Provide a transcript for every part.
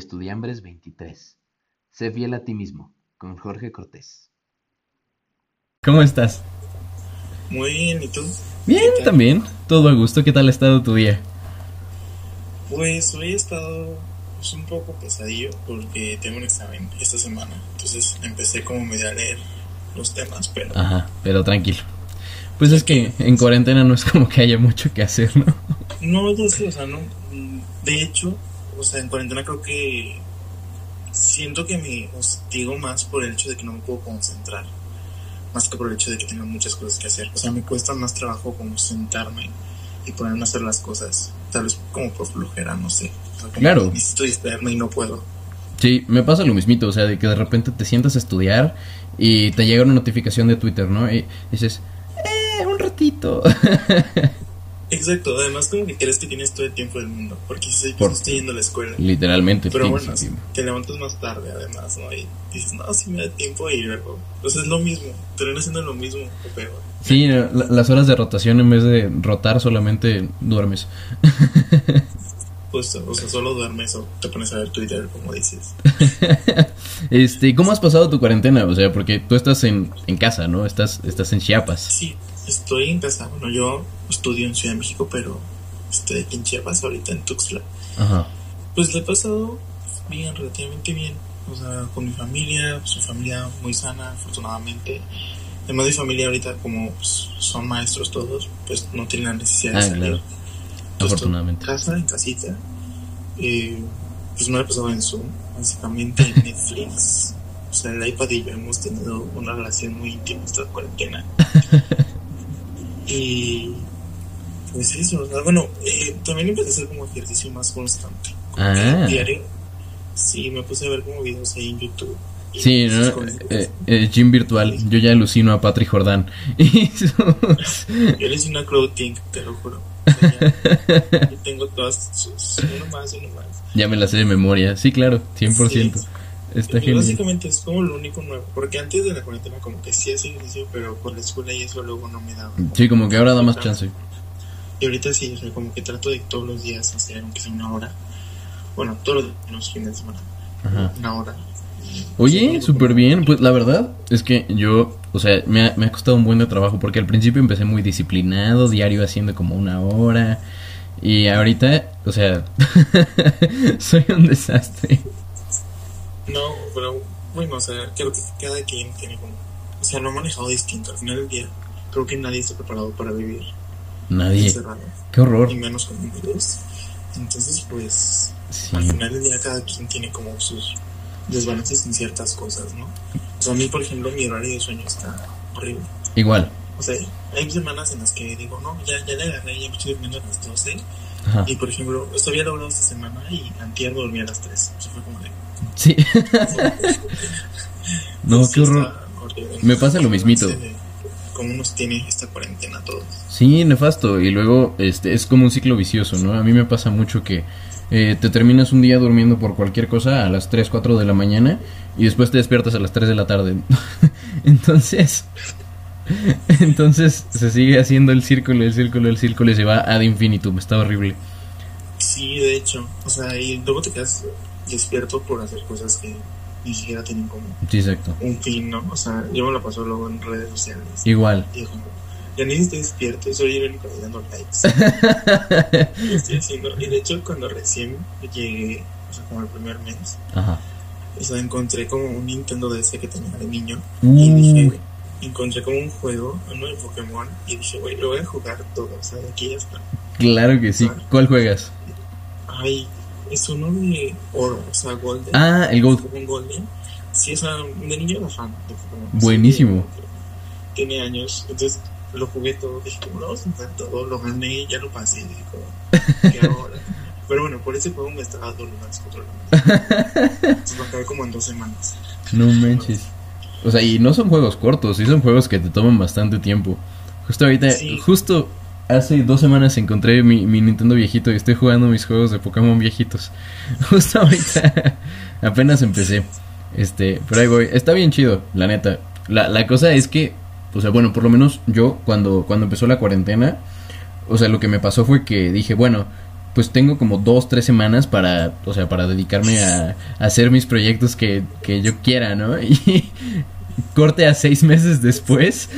Estudiambres 23. Sé fiel a ti mismo, con Jorge Cortés. ¿Cómo estás? Muy bien, ¿y tú? Bien, también. Todo a gusto. ¿Qué tal ha estado tu día? Pues hoy he estado pues, un poco pesadillo porque tengo un examen esta semana. Entonces empecé como medio a leer los temas, pero Ajá, pero tranquilo. Pues es que en cuarentena no es como que haya mucho que hacer, ¿no? no, ya sé, o sea, no. De hecho, o sea, en cuarentena creo que siento que me hostigo más por el hecho de que no me puedo concentrar, más que por el hecho de que tengo muchas cosas que hacer. O sea, me cuesta más trabajo como sentarme y ponerme a hacer las cosas, tal vez como por flojera, no sé. Claro. Necesito distraerme y no puedo. Sí, me pasa lo mismito, o sea, de que de repente te sientas a estudiar y te llega una notificación de Twitter, ¿no? Y dices, eh, un ratito. Exacto, además como que crees que tienes todo el tiempo del mundo, porque si Por- estoy yendo a la escuela. Literalmente. Pero bueno, te levantas más tarde además, ¿no? Y dices, no, sí me da tiempo y luego... Pues es lo mismo, terminas haciendo lo mismo o peor. Sí, la- las horas de rotación en vez de rotar solamente duermes. Pues, o sea, solo duermes o te pones a ver Twitter, como dices. Este, ¿cómo has pasado tu cuarentena? O sea, porque tú estás en, en casa, ¿no? Estás, estás en Chiapas. Sí, estoy en casa. Bueno, yo estudio en Ciudad de México, pero estoy aquí en Chiapas, ahorita en Tuxtla. Ajá. Pues lo he pasado bien, relativamente bien. O sea, con mi familia, pues, mi familia muy sana, afortunadamente. Además de mi familia ahorita, como pues, son maestros todos, pues no tienen la necesidad de Ah, salir. claro. Entonces, Afortunadamente. En casa, en casita. Eh, pues me lo he pasado en Zoom, básicamente en Netflix. O sea, el iPad y yo hemos tenido una relación muy íntima esta cuarentena. y pues eso, bueno, eh, también empecé a hacer como ejercicio más constante. Como Ah. diario. Sí, me puse a ver como videos ahí en YouTube. Sí, cosas ¿no? eso. Eh, eh, gym virtual. Yo ya alucino a Patrick Jordán. Yo le hice una clothing, te lo juro. O sea, ya- yo tengo todas sus, uno más, uno más. ya me la sé de memoria. Sí, claro, 100%. Sí. Está genial. básicamente es como lo único nuevo, porque antes de la cuarentena como que sí hacía ejercicio, pero por la escuela y eso luego no me daba. Sí, como que ahora da más chance. Y ahorita sí, o sea, como que trato de todos los días hacer, aunque sea una hora. Bueno, todos los, fines de semana, Ajá. una hora. Oye, súper bien. Pues la verdad es que yo, o sea, me ha, me ha costado un buen de trabajo porque al principio empecé muy disciplinado, diario haciendo como una hora. Y ahorita, o sea, soy un desastre. No, pero bueno, o sea, creo que cada quien tiene como. O sea, lo ha manejado distinto. Al final del día, creo que nadie está preparado para vivir Nadie. encerrado, Qué horror. y menos con un virus. Entonces, pues, Sí. al final del día cada quien tiene como sus desbalances en ciertas cosas, ¿no? O sea, a mí, por ejemplo, mi horario de sueño está horrible. Igual. O sea, hay semanas en las que digo, no, ya, ya le agarré, ya me estoy durmiendo a las 12. Ajá. Y, por ejemplo, esto había logrado esta semana y antier dormí a las 3. O sea, fue como de... Sí. no, qué horror. Me pasa lo mismito. ¿Cómo nos tiene esta cuarentena a todos? Sí, nefasto. Y luego este es como un ciclo vicioso, ¿no? A mí me pasa mucho que eh, te terminas un día durmiendo por cualquier cosa a las 3, 4 de la mañana y después te despiertas a las 3 de la tarde. entonces, entonces se sigue haciendo el círculo, el círculo, el círculo y se va ad infinitum. Está horrible. Sí, de hecho. O sea, y luego te quedas despierto por hacer cosas que ni siquiera tienen como Sí, exacto. un fin, ¿no? O sea, yo me la paso luego en redes sociales. Igual. Y como, ya ni estoy despierto, soy el único ahí dando likes. Lo estoy haciendo. Y de hecho, cuando recién llegué, o sea, como el primer mes, Ajá. o sea, encontré como un Nintendo DS que tenía de niño. Y dije, Uy, encontré como un juego, uno de Pokémon. Y dije, güey, lo voy a jugar todo. O sea, de aquí ya está. claro que sí. ¿Cuál juegas? Ay, es uno de oro, o sea, Golden. Ah, el Gold. Golden. Sí, o sea, de niño era fan de Pokémon. Buenísimo. Sí, Tiene años, entonces lo jugué todo. Dije, como lo vamos a jugar todo, lo gané, ya lo pasé. Dije, como, ¿qué ahora? Pero bueno, por ese juego me estaba dando. Entonces lo acabé como en dos semanas. No manches. O sea, y no son juegos cortos, sí son juegos que te toman bastante tiempo. Justo ahorita, Sí. justo hace dos semanas encontré mi, mi Nintendo viejito y estoy jugando mis juegos de Pokémon viejitos. Justo ahorita apenas empecé. Este, pero ahí voy. Está bien chido, la neta. La, la cosa es que, o sea, bueno, por lo menos yo cuando, cuando empezó la cuarentena, o sea, lo que me pasó fue que dije, bueno, pues tengo como dos, tres semanas para, o sea, para dedicarme a, hacer mis proyectos que, que yo quiera, ¿no? Y corte a seis meses después.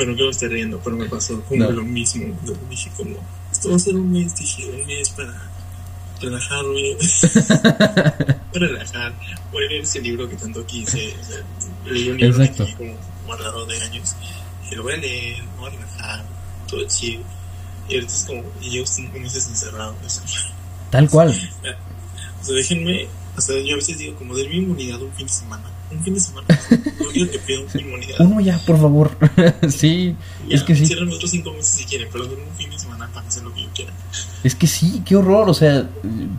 Bueno, que estoy riendo, pero me pasó como No. lo mismo. Dije como, esto va a ser un mes, dije, un mes para relajarme, para relajar. Voy a leer ese libro que tanto quise. O sea, leí un libro Exacto. que tenía como guardado de años. Dije, lo voy a leer, me voy a relajar, todo chido. Y ahorita es como, y llevo cinco meses encerrado. Tal cual. o sea, déjenme, o sea, yo a veces digo, como, denme inmunidad un fin de semana. Un fin de semana. Lo único que pido es inmunidad. Uno ya, por favor. sí, Ya, es que sí. Cierren otros cinco meses si quieren, pero denme un fin de semana para hacer lo que yo quiera. Es que sí, qué horror, o sea,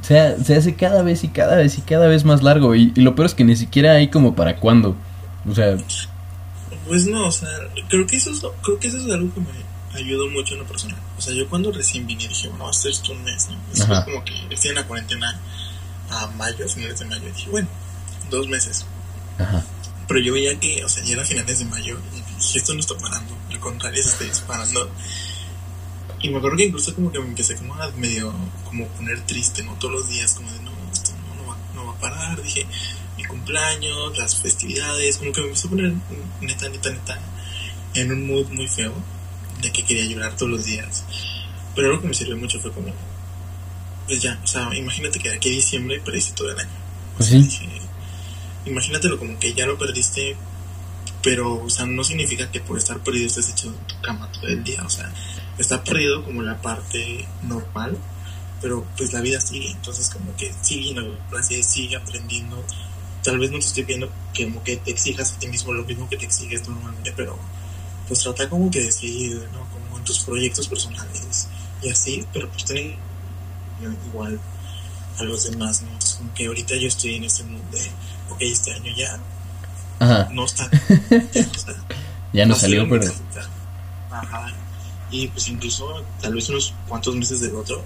se, se hace cada vez y cada vez y cada vez más largo y, y lo peor es que ni siquiera hay como para cuándo. O sea, Pues no, o sea, creo que eso es, lo- creo que eso es algo que me ayudó mucho en lo personal. O sea, yo cuando recién vine dije, bueno, va a ser esto un mes, ¿no? Después como que estoy en la cuarentena a mayo, finales de mayo, dije, bueno, dos meses. Ajá. Pero yo veía que, o sea, ya era finales de mayo y dije, esto no está parando, al contrario, se está disparando. Y me acuerdo que incluso como que me empecé como a medio, como poner triste, ¿no? Todos los días, como de, no, esto no, no, va, no va a parar, dije, mi cumpleaños, las festividades, como que me empecé a poner neta, neta, neta, en un mood muy feo, de que quería llorar todos los días. Pero algo que me sirvió mucho fue como, pues ya, o sea, imagínate que de aquí a diciembre perdiste todo el año. Pues sí. dije, imagínatelo como que ya lo perdiste, pero, o sea, no significa que por estar perdido estés hecho en tu cama todo el día, o sea, está perdido como la parte normal, pero pues la vida sigue, entonces como que sigue yendo a clases, sigue aprendiendo, tal vez no te estoy pidiendo que como que te exijas a ti mismo lo mismo que te exiges normalmente, pero pues trata como que de seguir, ¿no? Como en tus proyectos personales y así, pero pues tener igual a los demás, ¿no? Entonces, como que ahorita yo estoy en este mood de, ok, este año ya Ajá. no está, ya no está. Ya salió, pero... Ajá. Y pues incluso tal vez unos cuantos meses del otro,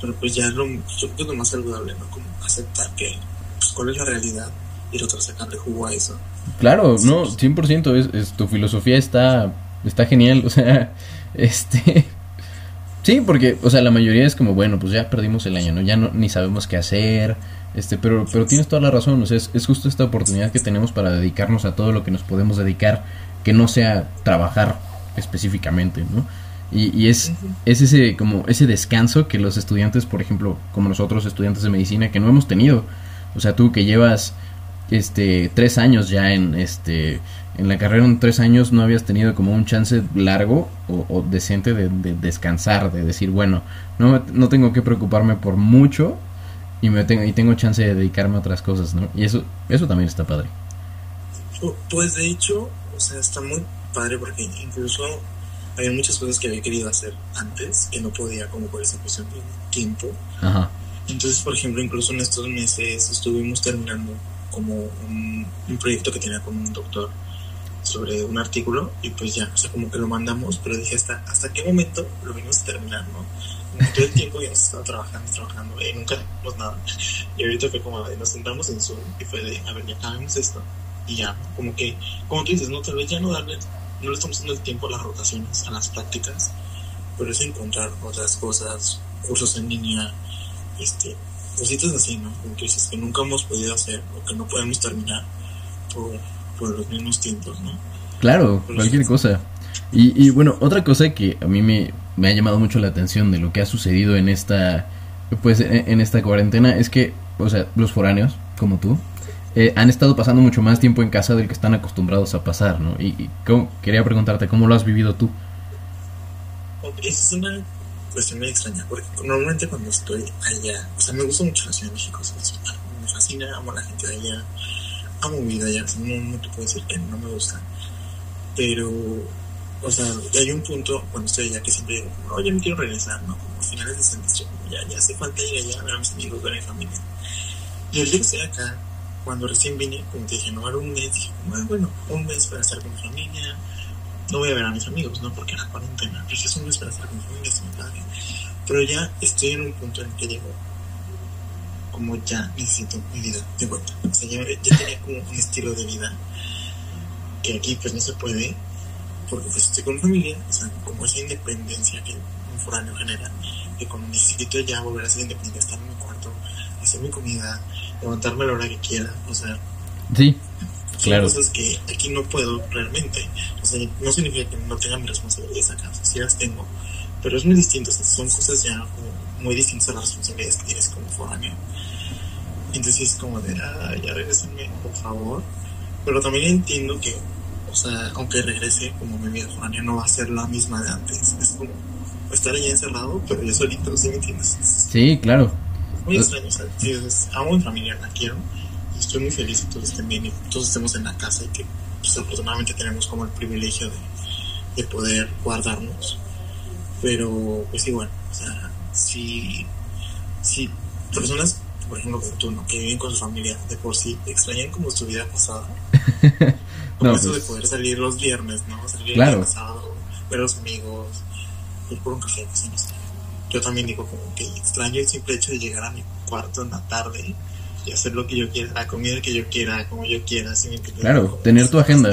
pero pues ya es lo, yo creo que es lo más saludable, ¿no? Como aceptar que, pues cuál es la realidad y el otro sacarle jugo a eso. Claro, no, 100% es, es tu filosofía está está genial, o sea, este Sí, porque o sea, la mayoría es como, bueno, pues ya perdimos el año, ¿no? Ya no ni sabemos qué hacer. Este, pero pero tienes toda la razón, o sea, es, es justo esta oportunidad que tenemos para dedicarnos a todo lo que nos podemos dedicar, que no sea trabajar específicamente, ¿no? Y, y es, es ese como ese descanso que los estudiantes, por ejemplo, como nosotros estudiantes de medicina, que no hemos tenido. O sea, tú que llevas este tres años ya en este en la carrera en tres años no habías tenido como un chance largo o, o decente de, de descansar de decir bueno no no tengo que preocuparme por mucho y me tengo y tengo chance de dedicarme a otras cosas no y eso eso también está padre. Pu- Pues de hecho, o sea, está muy padre porque incluso había muchas cosas que había querido hacer antes que no podía como por esa cuestión de tiempo. ajá. Entonces, por ejemplo, incluso en estos meses estuvimos terminando como un, un proyecto que tenía con un doctor sobre un artículo y pues ya, o sea, como que lo mandamos, pero dije hasta, hasta qué momento lo venimos a terminar, ¿no? Como todo el tiempo ya hemos estado trabajando, trabajando y nunca hacemos nada. Y ahorita fue como, nos sentamos en Zoom y fue de, a ver, ya acabemos esto y ya, como que, como tú dices, no, tal vez ya no darle, no le estamos dando el tiempo a las rotaciones, a las prácticas, pero es encontrar otras cosas, cursos en línea, este, cositas así, ¿no? Como que dices que nunca hemos podido hacer o que no podemos terminar por, por los mismos tiempos, ¿no? Claro, cualquier cosa. Y, y bueno, otra cosa que a mí me, me ha llamado mucho la atención de lo que ha sucedido en esta, pues, en, en esta cuarentena es que, o sea, los foráneos, como tú, eh, han estado pasando mucho más tiempo en casa del que están acostumbrados a pasar, ¿no? Y, y cómo- quería preguntarte, ¿cómo lo has vivido tú? Esa es una cuestión muy extraña, porque normalmente cuando estoy allá, o sea, me gusta mucho la Ciudad de México, me fascina, amo a la gente de allá, amo vida sea, no, no te puedo decir que no me gusta, pero, o sea, hay un punto cuando estoy allá que siempre digo, oye, me quiero regresar, ¿no? Como finales de semestre, como ya, ya hace falta ir allá a ver a mis amigos, ver a mi familia. Y el día que estoy acá, cuando recién vine, como te dije, no era un mes, dije, ah, bueno, un mes para estar con mi familia, no voy a ver a mis amigos, ¿no? Porque era cuarentena. Dije, es un mes para estar con mi familia, se me padre. Pero ya estoy en un punto en el que digo, como ya necesito mi vida de vuelta. O sea, ya, ya tenía como un estilo de vida que aquí pues no se puede, porque pues estoy con mi familia, o sea, como esa independencia que un foráneo genera, que cuando necesito ya volver a ser independiente, estar en mi cuarto, hacer mi comida, levantarme a la hora que quiera, o sea, Sí, son Claro. cosas que aquí no puedo realmente. O sea, no significa que no tenga mis responsabilidades acá, o sea, sí las tengo, pero es muy distinto, o sea, son cosas ya como muy distintas a las responsabilidades que tienes como foráneo. Entonces es como de, ah, ya regresenme, por favor. Pero también entiendo que, o sea, aunque regrese, como mi vida foránea no va a ser la misma de antes. Es como estar allá encerrado, pero yo solito, ¿sí me entiendes? Es sí, claro. muy Eh. extraño, o sea, sí, es- amo a mi familia, la quiero, y estoy muy feliz que todos estén bien y todos estemos en la casa y que, pues, afortunadamente tenemos como el privilegio de, de poder guardarnos. Pero, pues igual, o sea, si, si personas, por ejemplo, como tú, ¿no? que viven con su familia de por sí, extrañan como su vida pasada, como No, eso pues- de poder salir los viernes, ¿no? Salir Claro. el sábado, ver a los amigos, ir por un café, pues, no sé. Yo también digo como que extraño el simple hecho de llegar a mi cuarto en la tarde y hacer lo que yo quiera, la comida que yo quiera, como yo quiera, ¿sí me entiendes? Claro, tener tu agenda.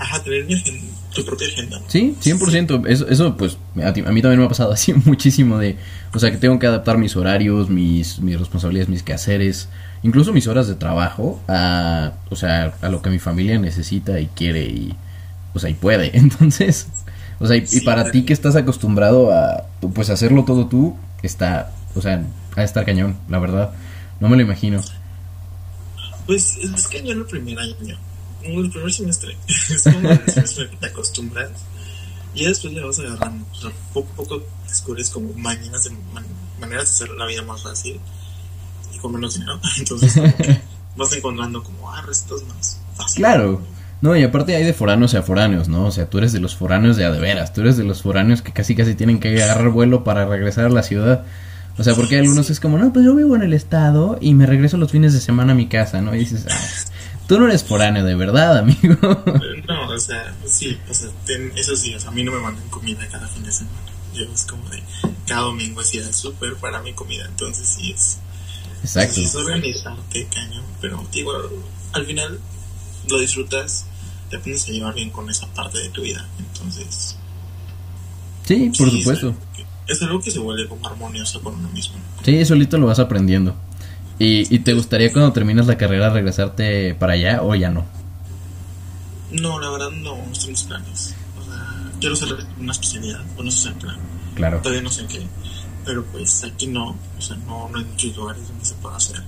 Ajá, tener agenda, tu propia agenda. Sí, 100%. Eso, eso pues, a, ti- a mí también me ha pasado así muchísimo de... O sea, que tengo que adaptar mis horarios, mis, mis responsabilidades, mis quehaceres, incluso mis horas de trabajo a, o sea, a lo que mi familia necesita y quiere y, o sea, y puede. Entonces, o sea, y, y Sí, para ti que estás acostumbrado a, pues, hacerlo todo tú, está, o sea, a estar cañón, la verdad. No me lo imagino. Pues es que yo en el primer año, en el primer semestre, es como el semestre que te acostumbras y después le vas agarrando. O sea, poco a poco descubres como maneras de, man- maneras de hacer la vida más fácil y con menos dinero. Entonces como vas encontrando como ah, recetas más fáciles. Claro. No, y aparte hay de foráneos a foráneos, ¿no? O sea, tú eres de los foráneos de a de veras, tú eres de los foráneos que casi casi tienen que agarrar vuelo para regresar a la ciudad. O sea, porque algunos es como, no, pues yo vivo en el estado y me regreso los fines de semana a mi casa, ¿no? Y dices, ah, tú no eres foráneo de verdad, amigo. No, o sea, sí, o sea, ten esos días a mí no me mandan comida cada fin de semana. Yo es como de cada domingo es ir al súper para mi comida, entonces sí es Exacto. Sí, es organizarte, cañón, pero digo, al final lo disfrutas, te aprendes a llevar bien con esa parte de tu vida, entonces... Sí, por sí, supuesto. Es algo, que, es algo que se vuelve como armonioso con uno mismo. Sí, solito lo vas aprendiendo. ¿Y, y te gustaría cuando terminas la carrera regresarte para allá o ya no? No, la verdad no, no en mis planes. O sea, quiero hacer una especialidad, o no sé el plan, Claro. todavía no sé en qué, pero pues aquí no, o sea, no, no hay muchos lugares donde se pueda hacer.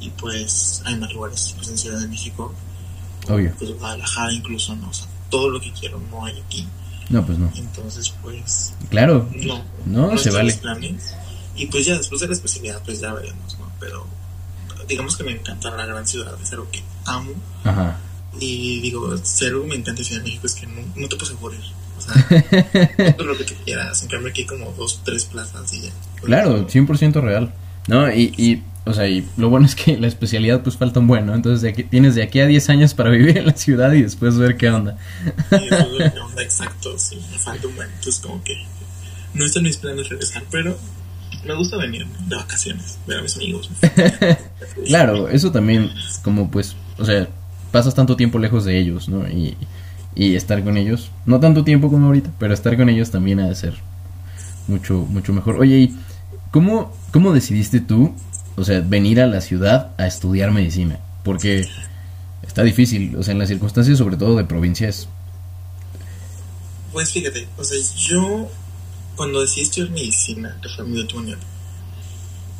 Y pues hay más lugares, pues en Ciudad de México, Obvio. pues Guadalajara incluso, no, o sea, todo lo que quiero no hay aquí. No, pues no. Entonces, pues, Claro. no. No, se está en vale. planes. Y pues ya después de la especialidad, pues ya veremos, ¿no? Pero digamos que me encanta la gran ciudad, es algo que amo. Ajá. Y digo, si algo me encanta de Ciudad de México es que no, no te puedes aburrir. O sea, todo lo que tú quieras. En cambio, aquí hay como dos, tres plazas y ya. Claro, 100% real. No, y, y, o sea, y lo bueno es que la especialidad pues falta un buen, ¿no? Entonces de aquí, tienes de aquí a 10 años para vivir en la ciudad y después ver qué onda. Es lo que onda exacto, sí, me falta un buen. Entonces, como que no está en mis planes regresar, pero me gusta venir de vacaciones, ver a mis amigos. Claro, eso también, como pues, o sea, pasas tanto tiempo lejos de ellos, ¿no? Y, y estar con ellos, no tanto tiempo como ahorita, pero estar con ellos también ha de ser mucho, mucho mejor. Oye, ¿y cómo, cómo decidiste tú, o sea, venir a la ciudad a estudiar medicina? Porque está difícil, o sea, en las circunstancias, sobre todo de provincias. Pues fíjate, o sea, yo cuando decidí estudiar medicina, que fue mi último año,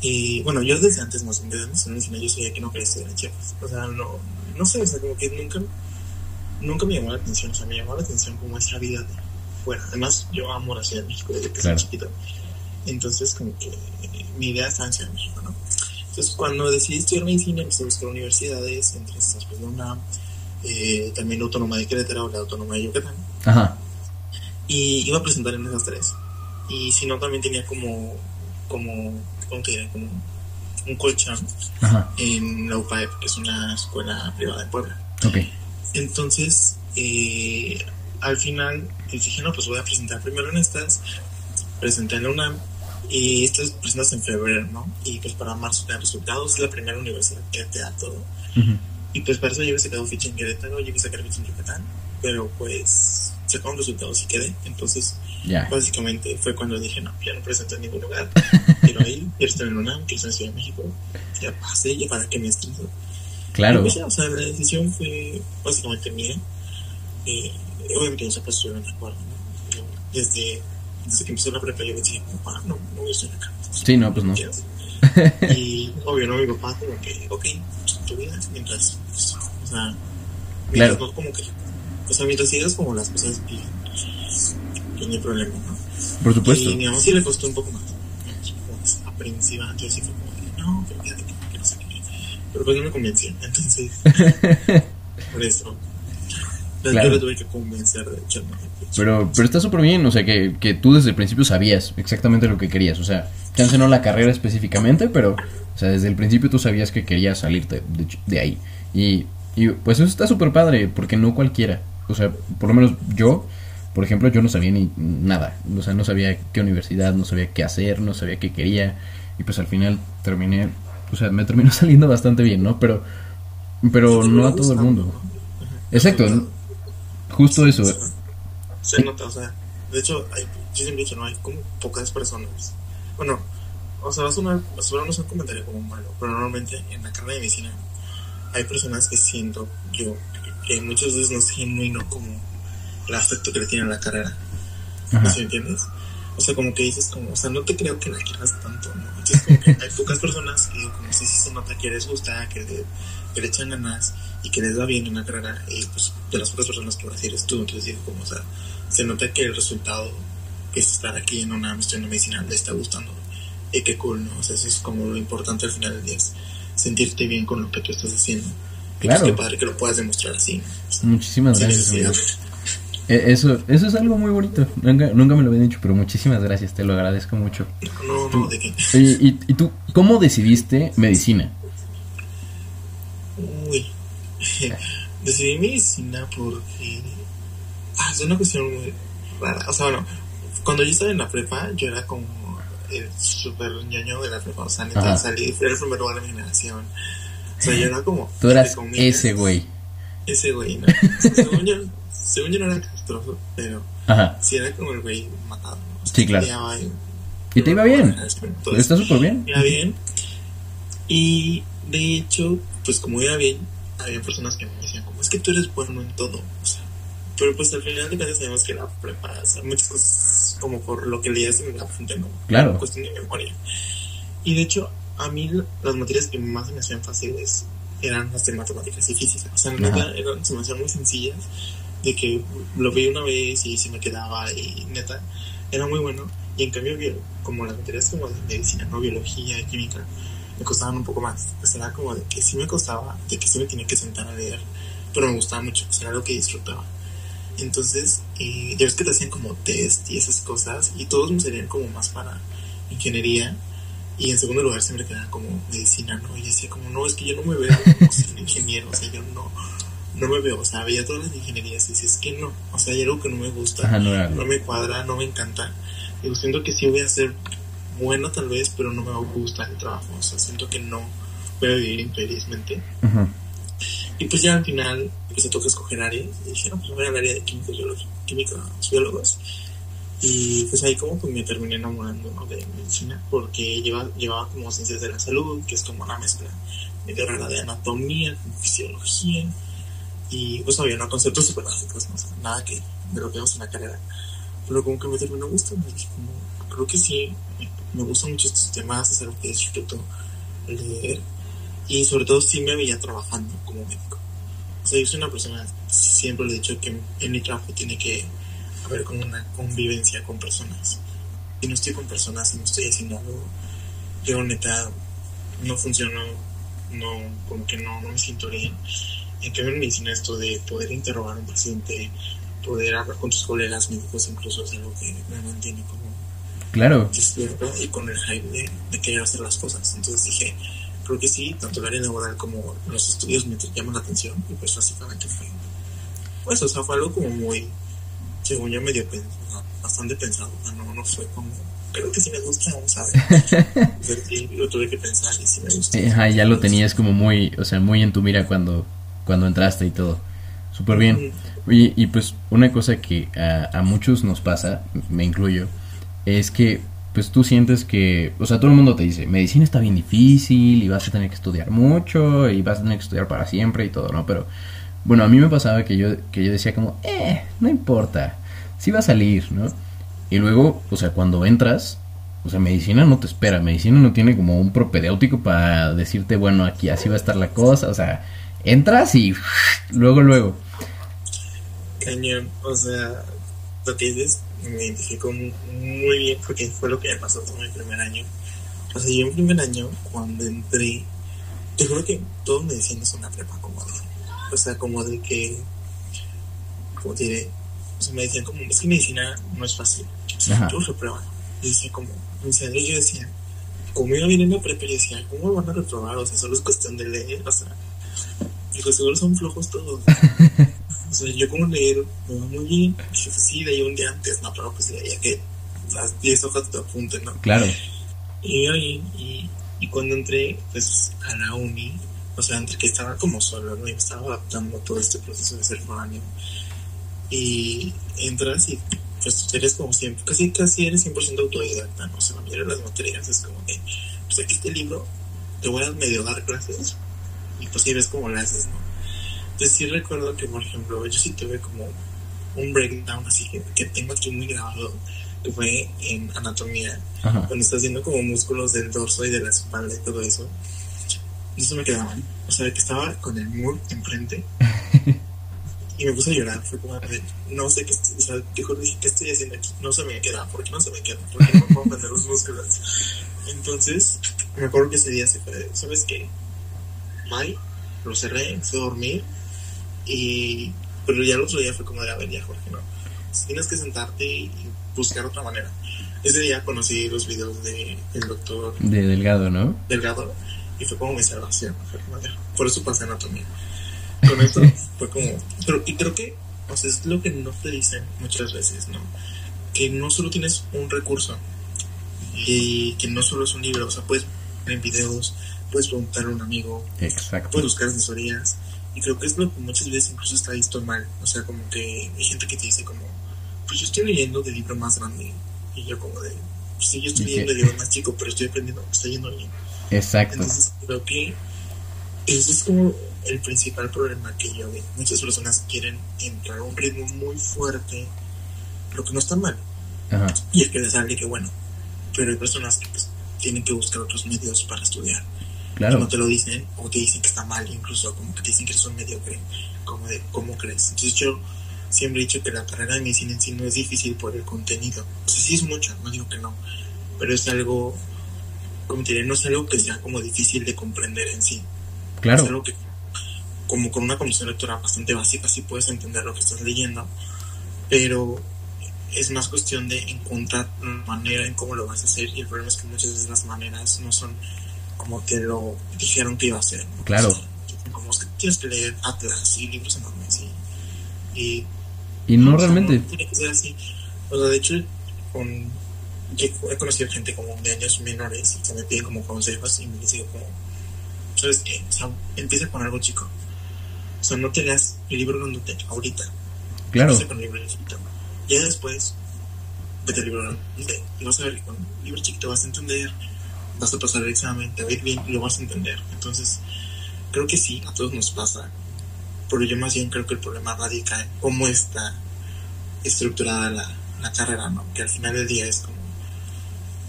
y bueno, yo desde antes, más bien, desde antes de medicina, yo sabía que no quería estudiar en Chiapas. O sea, no, no sé, o sea, como que nunca, nunca me llamó la atención, o sea, me llamó la atención como esa vida de fuera. Además, yo amo la Ciudad de México desde que Claro. soy chiquito. Entonces, como que eh, mi idea está en Ciudad de México, ¿no? Entonces, cuando decidí estudiar medicina, empecé a buscar universidades, entre estas, pues, la UNAM, eh, también la Autónoma de Querétaro, la Autónoma de Yucatán Ajá, y iba a presentar en esas tres. Y si no, también tenía como, como, ¿cómo te diré? Como un colchón ajá, en la UPAEP, que es una escuela privada de Puebla. ok, Entonces, eh, al final, pues dije, no, pues voy a presentar primero en estas, presenté en la UNAM, y estas presentas en febrero, ¿no? Y pues para marzo dan resultados, es la primera universidad que te da todo. ujú, Y pues para eso yo hubiese sacado ficha en Querétaro, yo hubiese sacado ficha en Yucatán, pero pues sacaron resultados y quedé. Entonces, Ya. básicamente fue cuando dije, no, ya no presento en ningún lugar. Quiero ir, quiero estar en UNAM, quiero estar en Ciudad de México. Ya pasé, ya para que me. Y Claro. pues ya, o sea, la decisión fue básicamente mía. Eh, obviamente papás estuvieron de acuerdo, ¿no? Yo, desde, desde que empezó la prepa yo decía, papá, no, no voy a estar acá. Sí, no, pues no. Y obvio, ¿no? Mi papá como que, ok, tu vida, mientras, pues, o sea, mientras Claro. no como que, o sea, mientras sigas como las cosas bien, no hay problema, ¿no? Por supuesto. Y mamá sí le costó un poco más, más aprensiva, yo sí fue como de, no, pero fíjate que, no sé qué, pero pues no me convenció, entonces, por eso, la- Claro. yo le tuve que convencer de echarme. Pero, pero está súper bien, o sea, que, que tú desde el principio sabías exactamente lo que querías. O sea, chance no la carrera específicamente, pero, o sea, desde el principio tú sabías que querías salirte de, de ahí. Y, y pues eso está súper padre, porque no cualquiera. O sea, por lo menos yo, por ejemplo, yo no sabía ni nada. O sea, no sabía qué universidad, no sabía qué hacer, no sabía qué quería. Y pues al final terminé, o sea, me terminó saliendo bastante bien, ¿no? Pero, pero Sí, no a todo el mundo. Exacto, ¿no? justo eso. Se nota, o sea, de hecho, hay, yo siempre he dicho, no, hay como pocas personas. Bueno, o sea, va a sonar, va a sonar no es un comentario como malo, pero normalmente en la carrera de medicina hay personas que siento yo que muchas veces no es genuino como el afecto que le tienen a la carrera. Ajá. ¿Sí me entiendes? O sea, como que dices, como, o sea, no te creo que la quieras tanto, ¿no? Entonces, como que hay pocas personas que, como si sí se nota que les gusta, que le, que le echan ganas y que les va bien en la carrera, y pues de las pocas personas que sí eres tú, entonces digo, como, o sea, se nota que el resultado que es estar aquí en una estudiando medicina le está gustando, y qué cool, ¿no? O sea, eso es como lo importante al final del día, es sentirte bien con lo que tú estás haciendo. Claro. pues qué padre que lo puedas demostrar así, Muchísimas gracias. Eh, Eso, eso es algo muy bonito. Nunca, nunca me lo habían dicho, pero muchísimas gracias, te lo agradezco mucho. No, no, de. Oye, ¿y, y tú cómo decidiste medicina? Uy, decidí medicina porque ah, es una cuestión muy rara. O sea, bueno, cuando yo estaba en la prepa, yo era como el super ñoño de la prepa. O sea, neta, salí, fui el primer lugar de mi generación. O sea, yo era como. Tú eras ese güey. Ese güey, ¿no? Según, yo, según yo no era castroso, pero Ajá. sí era como el güey matado. ¿no? Sí, claro. y- ¿Y te iba bien? Todo Está súper bien. iba bien. Y de hecho, pues como iba bien, había personas que me decían, como es que tú eres bueno en todo. O sea, pero pues al final de cuentas sabemos que la prepa, o sea, muchas cosas como por lo que leías en la fuente, ¿no? Claro. Cuestión de memoria. Y de hecho, a mí las materias que más me hacían fáciles eran las de matemáticas y física. O sea, en realidad eran, se me hacían muy sencillas, de que lo veía una vez y se me quedaba y neta, era muy bueno. Y en cambio, bio- como las materias como de medicina, no biología, química, me costaban un poco más. Pues era como de que sí me costaba, de que sí me tenía que sentar a leer, pero me gustaba mucho, pues era lo que disfrutaba. Entonces, eh, ya ves que te hacían como test y esas cosas, y todos me salían como más para ingeniería, y en segundo lugar siempre quedaba como medicina, ¿no? Y decía como, no, es que yo no me veo como ser ingeniero, o sea, yo no, no me veo, o sea, veía todas las ingenierías y decía, es que no, o sea, hay algo que no me gusta, Ajá, no me cuadra, no me encanta. Digo, siento que sí voy a ser bueno tal vez, pero no me va a gustar el trabajo. O sea, siento que no voy a vivir infelizmente. Ajá. Y pues ya al final empecé a tocar escoger áreas y dije, no, pues voy al área de químicos, biólogos, químicos, biólogos. Y pues ahí como que me terminé enamorando ¿no? de medicina porque lleva, llevaba como ciencias de la salud, que es como una mezcla medio rara de anatomía, fisiología y pues había unos conceptos súper básicos, ¿no? O sea, nada que de lo que en la carrera. Pero como que me terminó gustando, como, creo que sí, me gustan mucho estos temas, es algo que disfruto leer y sobre todo sí me veía trabajando como médico. O sea, yo soy una persona, siempre le he dicho que en mi trabajo tiene que haber como una convivencia con personas. Si no estoy con personas, si no estoy haciendo algo, yo neta no funciono, no, como que no, no me siento bien. En cambio en medicina esto de poder interrogar a un paciente, poder hablar con tus colegas médicos incluso es algo que me mantiene como Claro. despierto y con el hype de, de querer hacer las cosas. Entonces dije, creo que sí, tanto el área laboral como los estudios me llaman la atención y pues básicamente fue, pues o sea, fue algo como muy, según yo medio pensado, bastante pensado, o sea, no, no fue como, creo que sí me gusta, vamos a ver. Sí, lo tuve que pensar y sí me gusta. Ajá, ya lo tenías como muy, o sea, muy en tu mira cuando, cuando entraste y todo. súper bien. Oye, y pues una cosa que a, a muchos nos pasa, me incluyo, es que pues tú sientes que, o sea, todo el mundo te dice, medicina está bien difícil y vas a tener que estudiar mucho y vas a tener que estudiar para siempre y todo, ¿no? Pero bueno, a mí me pasaba que yo, que yo decía como, eh, no importa, sí va a salir, ¿no? Y luego, o sea, cuando entras, o sea, medicina no te espera, medicina no tiene como un propedéutico para decirte, bueno, aquí así va a estar la cosa, o sea, entras y luego, luego. Cañón, o sea, lo que dices me identifico muy bien porque fue lo que me pasó todo mi primer año. O sea, yo en primer año, cuando entré, te juro que todo medicina es una prepa como de, o sea, como de que, como diré, o sea, me decían como, es que medicina no es fácil, Ajá. yo reprueba. Y decía como, en serio, yo decía, como iba bien en la prepa, yo decía, ¿cómo van a reprobar? O sea, solo es cuestión de leer, o sea, y pues seguro son flojos todos. O sea, yo como leer me va muy bien. Dije, pues sí, leí un día antes, no, pero pues leía que las 10 hojas te apunten, ¿no? Claro. Y me bien. Y, y cuando entré, pues, a la uni, o sea, entre que estaba como solo, ¿no? Y me estaba adaptando a todo este proceso de ser foráneo. Y entras y, pues, eres como siempre, casi, casi eres 100% autodidacta, ¿no? O sea, la mayoría de las materias es como que, pues, aquí este libro, te voy a medio dar clases. Y pues, ahí ves cómo lo haces, ¿no? Entonces sí recuerdo que, por ejemplo, yo sí tuve como un breakdown así que, que tengo aquí muy grabado, que fue en anatomía, Ajá. cuando estás haciendo como músculos del dorso y de la espalda y todo eso. Eso me quedaba, o sea, que estaba con el mur enfrente y me puse a llorar. Fue como, a ver, no sé qué, o sea, dije, ¿qué estoy haciendo aquí? No se me queda, ¿por qué no se me queda? ¿Por qué no puedo aprender los músculos? Entonces, me acuerdo que ese día se fue, ¿sabes qué? Bye, lo cerré, fui a dormir y pero ya el otro día fue como de a ver ya Jorge no tienes que sentarte y buscar otra manera ese día conocí los videos de el doctor De delgado, ¿no? Delgado y fue como mi salvación por eso pasé anatomía. Con esto fue como pero y creo que o sea es lo que no te dicen muchas veces no que no solo tienes un recurso y que no solo es un libro o sea puedes ver en videos puedes preguntarle a un amigo Exacto. puedes buscar asesorías y creo que es lo que muchas veces incluso está visto mal o sea como que hay gente que te dice como pues yo estoy leyendo del libro más grande y yo como de sí yo estoy leyendo del libro más chico pero estoy aprendiendo está yendo bien Exacto. entonces creo que eso es como el principal problema que yo veo. Muchas personas quieren entrar a un ritmo muy fuerte lo que no está mal. Ajá. y es que les sale que bueno. Pero hay personas que pues tienen que buscar otros medios para estudiar. Y no Claro. te lo dicen o te dicen que está mal incluso como que te dicen que eres un mediocre. Como de cómo crees entonces yo siempre he dicho que la carrera de medicina en sí no es difícil por el contenido. Sea sí es mucho no digo que no pero es algo como te diré no es algo que sea como difícil de comprender en sí es Claro. algo que como con una comprensión lectora bastante básica sí puedes entender lo que estás leyendo pero es más cuestión de encontrar la manera en cómo lo vas a hacer y el problema es que muchas veces las maneras no son como te lo dijeron que iba a ser ¿no? Claro. O sea, como es que tienes que leer atlas y libros enormes y, y Y no realmente. tiene que ser así o sea de hecho con yo he conocido gente como de años menores y que me piden como consejos y me digo como ¿sabes qué? O sea, empieza con algo chico o sea no te leas el libro grandote ahorita Claro. Empieza con el libro chiquito. Ya después, vete al libro grande. Y vas a ver con el libro chiquito vas a entender, vas a pasar el examen, te va a ir bien y lo vas a entender. Entonces, creo que sí, a todos nos pasa. Pero yo más bien creo que el problema radica en cómo está estructurada la, la carrera, ¿no? Que al final del día es como.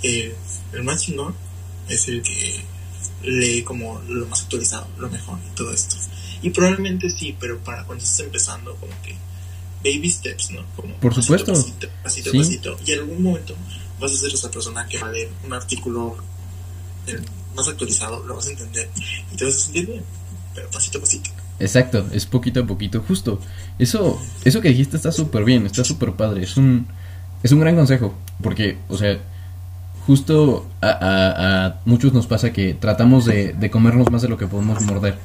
Eh, el más chingón es el que lee como lo más actualizado, lo mejor y todo esto. Y probablemente sí, pero para cuando estés empezando, como que baby steps, ¿no? Como Por pasito supuesto. Pasito, pasito, a Sí. pasito. Y en algún momento vas a ser esa persona que va a leer un artículo eh, más actualizado, lo vas a entender y te vas a sentir bien, pero pasito a pasito. Exacto, es poquito a poquito, justo. Eso, eso que dijiste está súper bien, está súper padre. Es un, es un gran consejo, porque, o sea, justo a, muchos nos pasa que tratamos de, de comernos más de lo que podemos morder.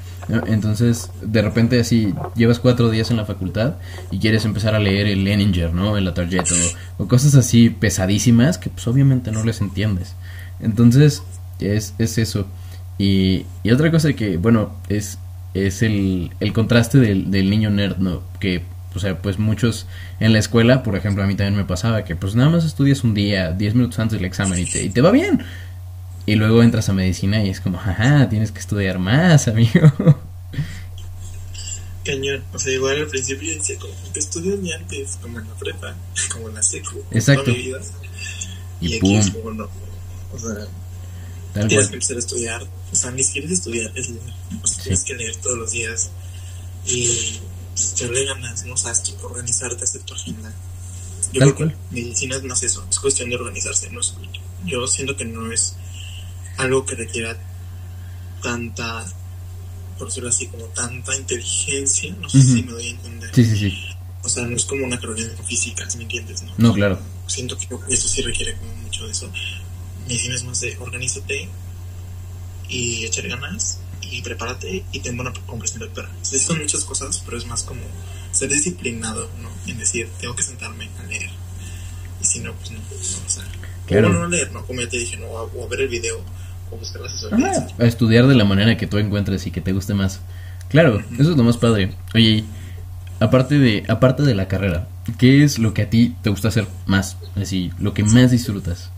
Entonces, de repente así, llevas cuatro días en la facultad y quieres empezar a leer el Leninger, ¿no? El Atarjet o, o cosas así pesadísimas que pues obviamente no les entiendes. Entonces, es, es eso. Y, y otra cosa que, bueno, es es el, el contraste del, del niño nerd, ¿no? Que, o sea, pues muchos en la escuela, por ejemplo, a mí también me pasaba que pues nada más estudias un día, 10 minutos antes del examen y te, y te va bien. Y luego entras a medicina y es como, ajá, tienes que estudiar más, amigo. Cañón. O sea, igual al principio decía, como que estudio ni antes, como en la prepa, como en la secu. Exacto. Toda mi vida. Y Y, aquí es como, no. O sea, Tal tienes que cual. empezar a estudiar. O sea, ni siquiera es estudiar, es leer. O sea, Sí. tienes que leer todos los días. Y pues, echarle ganas, no sabes, organizarte, hacer tu agenda. Yo Tal creo que medicina es más eso, es cuestión de organizarse. No es- yo siento que no es algo que requiera tanta, por decirlo así, como tanta inteligencia. No sé Ujú. si me doy a entender. Sí, sí, sí. O sea, no es como una carrera física, si me entiendes, ¿no? No, claro. Siento que eso sí requiere como mucho de eso. Medicina es más de organízate y echar ganas y prepárate y ten buena comprensión lectora. Sí son muchas cosas, pero es más como ser disciplinado, ¿no? En decir, tengo que sentarme a leer. Y si no, pues no, no o sea, Claro. no leer, ¿no? Como ya te dije, no, o o ver el video o buscar las asesorías. Ajá, a estudiar de la manera que tú encuentres y que te guste más. Claro, eso es lo más padre. Oye, aparte de, aparte de la carrera, ¿qué es lo que a ti te gusta hacer más? Así, lo que más disfrutas.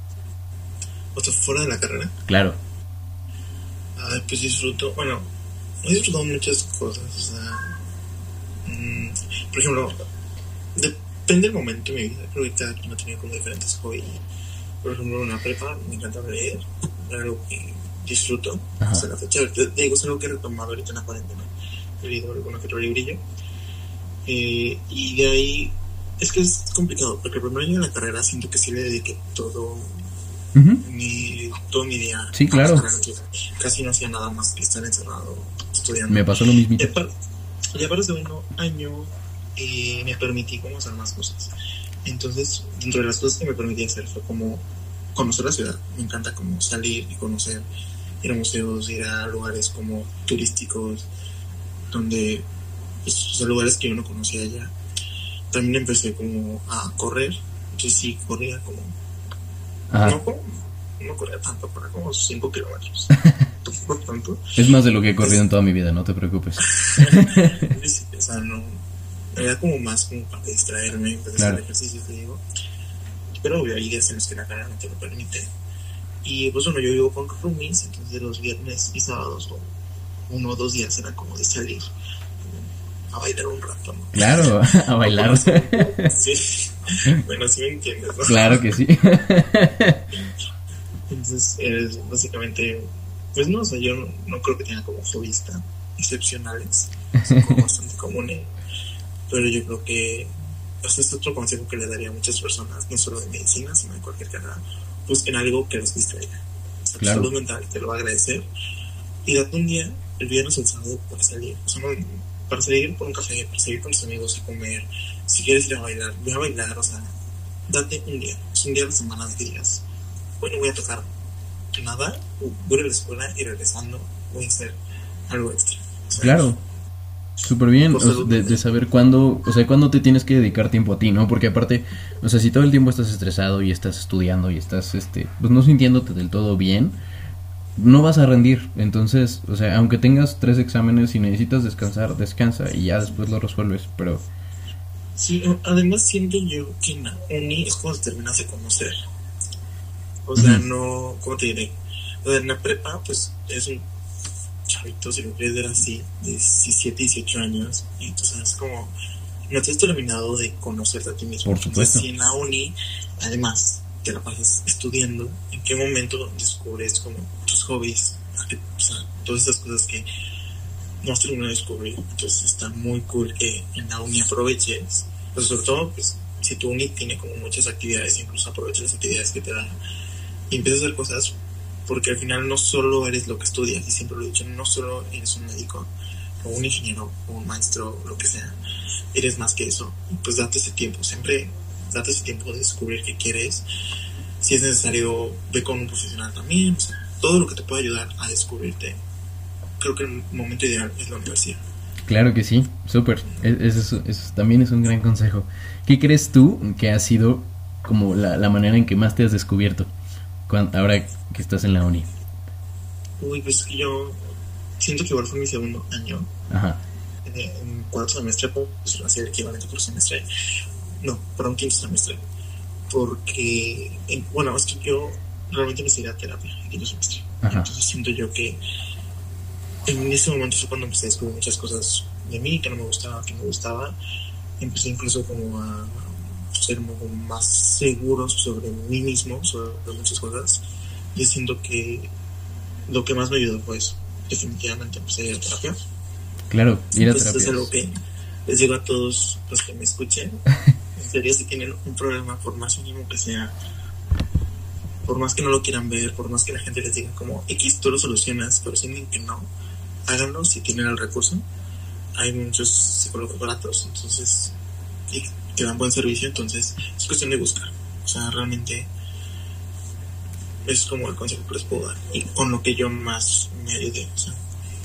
O sea, fuera de la carrera. Claro. Ay, pues disfruto, bueno, he disfrutado muchas cosas, o sea, mm, por ejemplo, depende del momento de mi vida, creo que cada quien ha tenido como diferentes hobbies. Por ejemplo, en la prepa me encantaba leer, era algo que disfruto Ajá. hasta la fecha. Te digo, es algo que he retomado ahorita en la cuarentena. He leído alguno que otro librillo. Eh, y de ahí, es que es complicado, porque el primer año de la carrera siento que sí le dediqué todo Ujú. mi, todo mi día. Sí, claro. Casi no hacía nada más que estar encerrado estudiando. Me pasó lo mismo. Y aparte, y aparte de segundo año eh, me permití como hacer más cosas. Entonces, dentro de las cosas que me permití hacer fue como conocer la ciudad. Me encanta como salir y conocer, ir a museos, ir a lugares como turísticos, donde, pues, sea, lugares que yo no conocía allá. También empecé como a correr. Entonces sí, corría como Ajá. no, no corría tanto, para como 5 kilómetros. Tampoco tanto. Es más de lo que he corrido en toda mi vida, no te preocupes. Sí, o sea, no. Era como más como para distraerme, empecé a Claro. hacer ejercicio, te digo. Pero obvio, hay días en los que la carrera no te lo permite. Y pues bueno, yo vivo con roomies, entonces los viernes y sábados, o uno o dos días, era como de salir a bailar un rato, ¿no? Claro, a bailar. Sí. Bueno, sí me entiendes, ¿no? Claro que sí. Entonces, es básicamente, pues no, o sea, yo no, no creo que tenga como hobbies tan excepcionales, son como bastante comunes, pero yo creo que, o sea, es otro consejo que le daría a muchas personas, no solo de medicina, sino de cualquier carrera, busquen algo que los distraiga. O sea, tu Claro. salud mental te lo va a agradecer y date un día, el viernes o el sábado, para salir, o sea, no, para salir por un café, para salir con tus amigos a comer, si quieres ir a bailar, ve a bailar, o sea, date un día, es un día a la semana que digas, bueno, voy a tocar nada, voy a ir a la escuela y regresando voy a hacer algo extra. O sea, Claro. Súper bien, o sea, de, de saber cuándo, o sea, cuándo te tienes que dedicar tiempo a ti, ¿no? Porque aparte, o sea, si todo el tiempo estás estresado y estás estudiando y estás, este, pues no sintiéndote del todo bien, no vas a rendir. Entonces, o sea, aunque tengas tres exámenes y necesitas descansar, descansa y ya después lo resuelves, pero Sí, además siento yo que en la uni es cuando te terminas de conocer. O sea, no, ¿cómo te diré? O sea, en la prepa, pues es un chavito, si lo quieres ver así, de 17, 18 años, y tú sabes como, no te has terminado de conocerte a ti mismo. Por supuesto. Entonces, si en la uni, además, te la pasas estudiando, ¿en qué momento descubres como hobbies? O sea, todas esas cosas que no terminado de descubrir. Entonces está muy cool que en la uni aproveches. Pues sobre todo, pues, si tu uni tiene como muchas actividades, incluso aproveches las actividades que te da y empiezas a hacer cosas porque al final no solo eres lo que estudias, y siempre lo he dicho, no solo eres un médico o un ingeniero o un maestro o lo que sea, eres más que eso. Pues date ese tiempo, siempre date ese tiempo de descubrir qué quieres. Si es necesario, ve con un profesional también, o sea, todo lo que te pueda ayudar a descubrirte. Creo que el momento ideal es la universidad. claro que sí, súper. Es- Eso, también es un gran consejo. ¿Qué crees tú que ha sido como la, la manera en que más te has descubierto cuan- ahora que estás en la uni? Uy, pues yo siento que igual fue mi segundo año. Ajá. En cuarto semestre, pues hacía el equivalente por semestre. No, por un quinto semestre. Porque, en- bueno, es que yo realmente necesité terapia en quinto semestre. Ajá. Entonces siento yo que en ese momento fue cuando empecé a descubrir muchas cosas de mí que no me gustaba, que me gustaba. Empecé incluso como a ser como más seguro sobre mí mismo, sobre muchas cosas. Y siento que lo que más me ayudó fue eso. Definitivamente empecé a ir a terapia. Claro, ir a Entonces es terapia. algo que les digo a todos los que me escuchen. En serio, si tienen un problema, por más mínimo que sea, por más que no lo quieran ver, por más que la gente les diga como X, tú lo solucionas, pero sienten que no, háganlo si tienen el recurso. Hay muchos psicólogos baratos, entonces, y que dan buen servicio, entonces es cuestión de buscar. O sea, realmente es como el consejo que les puedo dar y con lo que yo más me ayudé. O sea,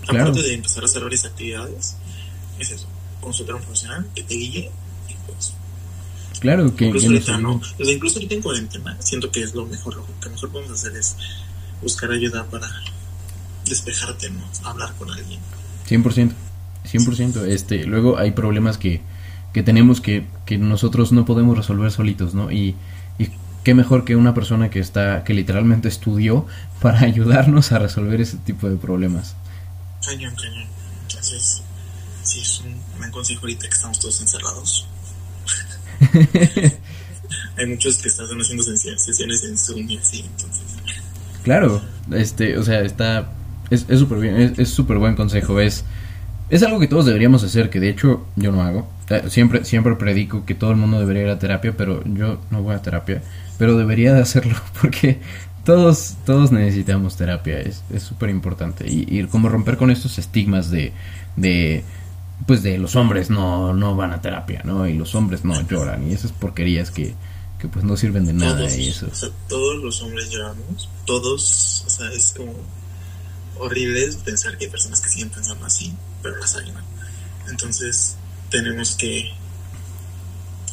Claro. aparte de empezar a hacer varias actividades, es eso, consultar a un profesional que te guíe Claro, que, incluso ahorita no, ayude. o sea, incluso ahorita en cuarentena siento que es lo mejor, lo que mejor podemos hacer es buscar ayuda para despejarte, ¿no? Hablar con alguien. 100%. 100%. Este, luego hay problemas que, que tenemos que, que nosotros no podemos resolver solitos, ¿no? Y, y qué mejor que una persona que está que literalmente estudió para ayudarnos a resolver ese tipo de problemas. Cañón, cañón. Entonces, sí, es un buen consejo ahorita que estamos todos encerrados. Hay muchos que están haciendo sesi- sesiones en Zoom y entonces. Claro, este, o sea, está es es súper bien, es es súper buen consejo, es es algo que todos deberíamos hacer, que de hecho yo no hago. Siempre siempre predico que todo el mundo debería ir a terapia, pero yo no voy a terapia, pero debería de hacerlo porque todos todos necesitamos terapia, es es súper importante y, y como romper con estos estigmas de de pues de los hombres no no van a terapia, ¿no? Y los hombres no lloran y esas porquerías que que pues no sirven de nada todos, y eso. o sea, todos los hombres lloramos, todos, o sea, es como horrible pensar que hay personas que siguen pensando así, pero las hay, ¿no? Entonces, tenemos que,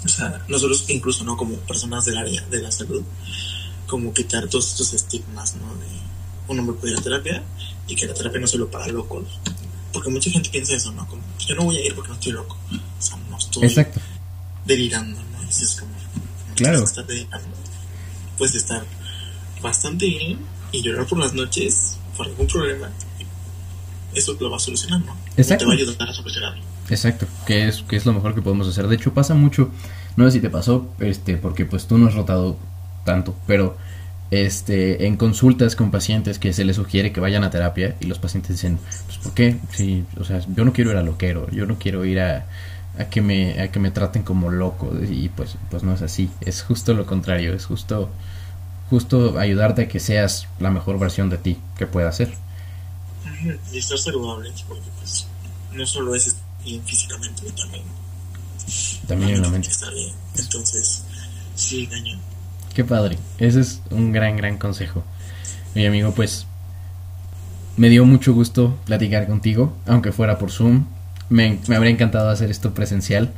o sea, nosotros incluso, ¿no? Como personas del área de la salud, como quitar todos estos estigmas, ¿no? De un hombre puede ir a terapia y que la terapia no es solo para locos. Porque mucha gente piensa eso, ¿no? Como, yo no voy a ir porque no estoy loco. O sea, no estoy Exacto. delirando, ¿no? Y es como, Claro. estar. Puedes estar bastante bien y llorar por las noches por algún problema. Eso lo va a solucionar, ¿no? Exacto. Te va a ayudar a solucionarlo. Exacto, que es, que es lo mejor que podemos hacer. De hecho, pasa mucho, no sé si te pasó, este, porque pues tú no has rotado tanto, pero este, en consultas con pacientes que se les sugiere que vayan a terapia y los pacientes dicen, pues ¿por qué? Sí, o sea, yo no quiero ir a loquero, yo no quiero ir a, a que me, a que me traten como loco y pues, pues no es así, es justo lo contrario, es justo, justo ayudarte a que seas la mejor versión de ti que pueda ser. Y estar saludable, porque pues no solo es bien físicamente, también, También en la mente. está bien. Entonces, sí, cañón. Qué padre. Ese es un gran, gran consejo. Mi amigo, pues me dio mucho gusto platicar contigo, aunque fuera por Zoom. Me, me habría encantado hacer esto presencial.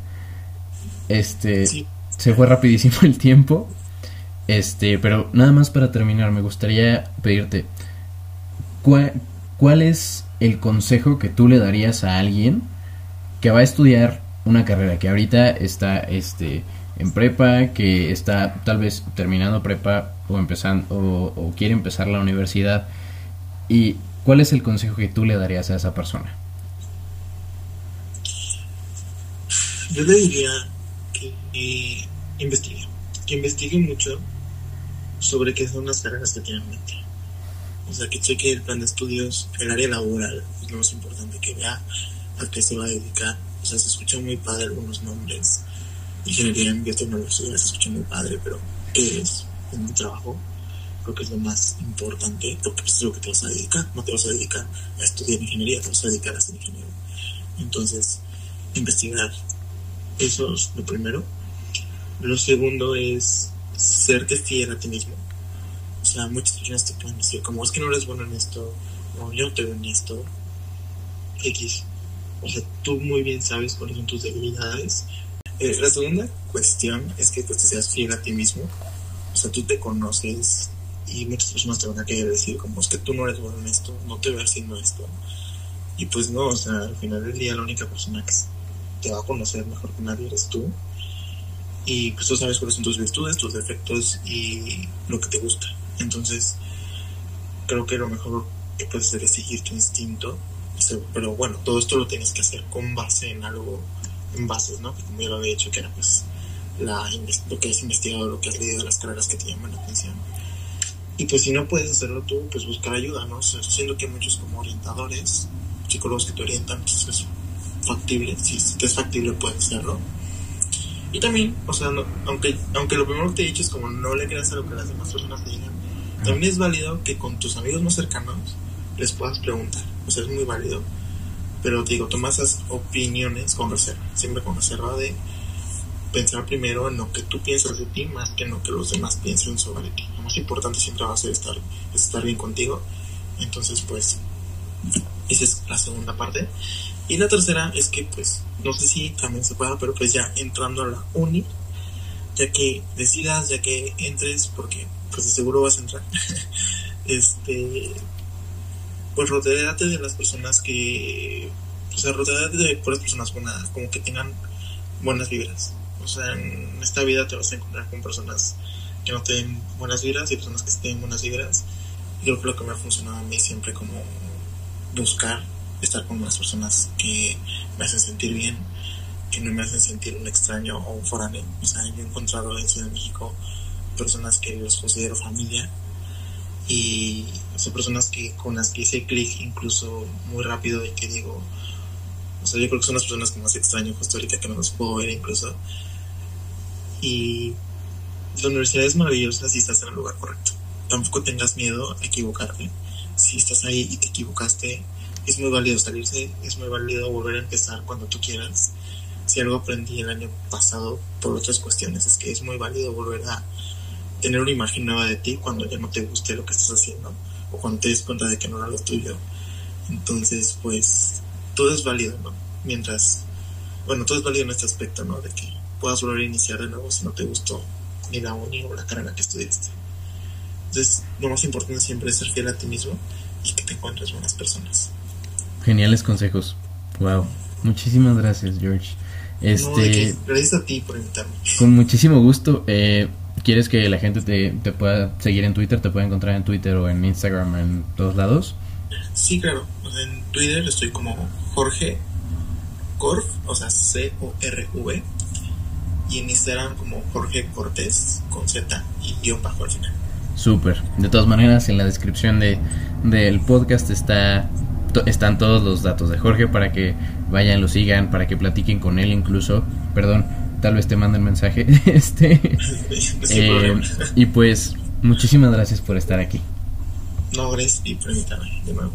Este, Sí. se fue rapidísimo el tiempo. Este, pero nada más para terminar, me gustaría pedirte ¿cuál, cuál es el consejo que tú le darías a alguien que va a estudiar una carrera que ahorita está este en prepa, que está tal vez terminando prepa o empezando o, quiere empezar la universidad y cuál es el consejo que tú le darías a esa persona? Yo le diría que eh, investigue, que investigue mucho sobre qué son las carreras que tiene en mente. O sea, que cheque el plan de estudios, el área laboral, es lo más importante, que vea a qué se va a dedicar. O sea, se escuchan muy padre algunos nombres. Ingeniería en biotecnología se escucha muy padre, pero ¿qué es? En un trabajo, creo que es lo más importante, porque es lo que te vas a dedicar. No te vas a dedicar a estudiar ingeniería, te vas a dedicar a ser ingeniero. Entonces, investigar eso es lo primero. Lo segundo es serte fiel a ti mismo. O sea, muchas personas te pueden decir, como es que no eres bueno en esto, o yo no te veo en esto, X. O sea, tú muy bien sabes cuáles son tus debilidades. Eh, la segunda cuestión es que pues, te seas fiel a ti mismo. O sea, tú te conoces y muchas personas te van a querer decir, como es que tú no eres bueno en esto, no te veo haciendo esto. Y pues no, o sea, al final del día la única persona que te va a conocer mejor que nadie eres tú. Y pues tú sabes cuáles son tus virtudes, tus defectos y lo que te gusta. Entonces, creo que lo mejor que puedes hacer es seguir tu instinto. Pero bueno, todo esto lo tienes que hacer con base en algo, bases, ¿no? Que como ya lo había dicho, que era pues la, lo que has investigado, lo que has leído, las carreras que te llaman la atención. Y pues si no puedes hacerlo tú, pues buscar ayuda, ¿no? O sea, siendo que muchos como orientadores, psicólogos que te orientan, pues es factible, si es factible puedes hacerlo. Y también, o sea, aunque, aunque lo primero que te he dicho es como no le creas a lo que las demás personas te digan, también es válido que con tus amigos más cercanos les puedas preguntar. O sea, es muy válido. Pero te digo, toma esas opiniones con reserva, siempre con reserva de pensar primero en lo que tú piensas de ti más que en lo que los demás piensen sobre ti. Lo más importante siempre va a ser estar, estar bien contigo. Entonces, pues, esa es la segunda parte. Y la tercera es que, pues, no sé si también se pueda, pero pues ya entrando a la uni, ya que decidas, ya que entres, porque pues de seguro vas a entrar, este, pues rodeate de las personas que, o sea, rodeate de puras personas buenas, como que tengan buenas vibras. O sea, en esta vida te vas a encontrar con personas que no tienen buenas vibras y personas que tienen buenas vibras. Y creo que lo que me ha funcionado a mí siempre como buscar estar con unas personas que me hacen sentir bien, que no me hacen sentir un extraño o un foráneo. O sea, yo he encontrado en Ciudad de México personas que los considero familia y son personas que con las que hice clic incluso muy rápido y que digo, o sea, yo creo que son las personas que más extraño justo ahorita que no los puedo ver incluso. Y la universidad es maravillosa si estás en el lugar correcto. Tampoco tengas miedo a equivocarte. Si estás ahí y te equivocaste, es muy válido salirse, es muy válido volver a empezar cuando tú quieras. Si algo aprendí el año pasado por otras cuestiones es que es muy válido volver a tener una imagen nueva de ti cuando ya no te guste lo que estás haciendo o cuando te des cuenta de que no era lo tuyo. Entonces, pues todo es válido, ¿no? Mientras, bueno, todo es válido en este aspecto, ¿no? De que puedas volver a iniciar de nuevo si no te gustó ni la uni o la carrera que estudiaste. Entonces, lo más importante siempre es ser fiel a ti mismo y que te encuentres buenas personas. Geniales consejos. Wow. Muchísimas gracias, George. Este, gracias a ti por invitarme. Con muchísimo gusto. Eh, ¿Quieres que la gente te, te, pueda seguir en Twitter? ¿Te puede encontrar en Twitter o en Instagram, en todos lados? Sí, claro. En Twitter estoy como Jorge Corf, o sea, C-O-R-V. Y en Instagram como Jorge Cortés, con Z y guion bajo al final. Súper. De todas maneras, en la descripción de, del podcast está están todos los datos de Jorge para que vayan, lo sigan, para que platiquen con él incluso. Perdón, tal vez te mande el mensaje. este eh, Y pues, muchísimas gracias por estar aquí. No, y de nuevo.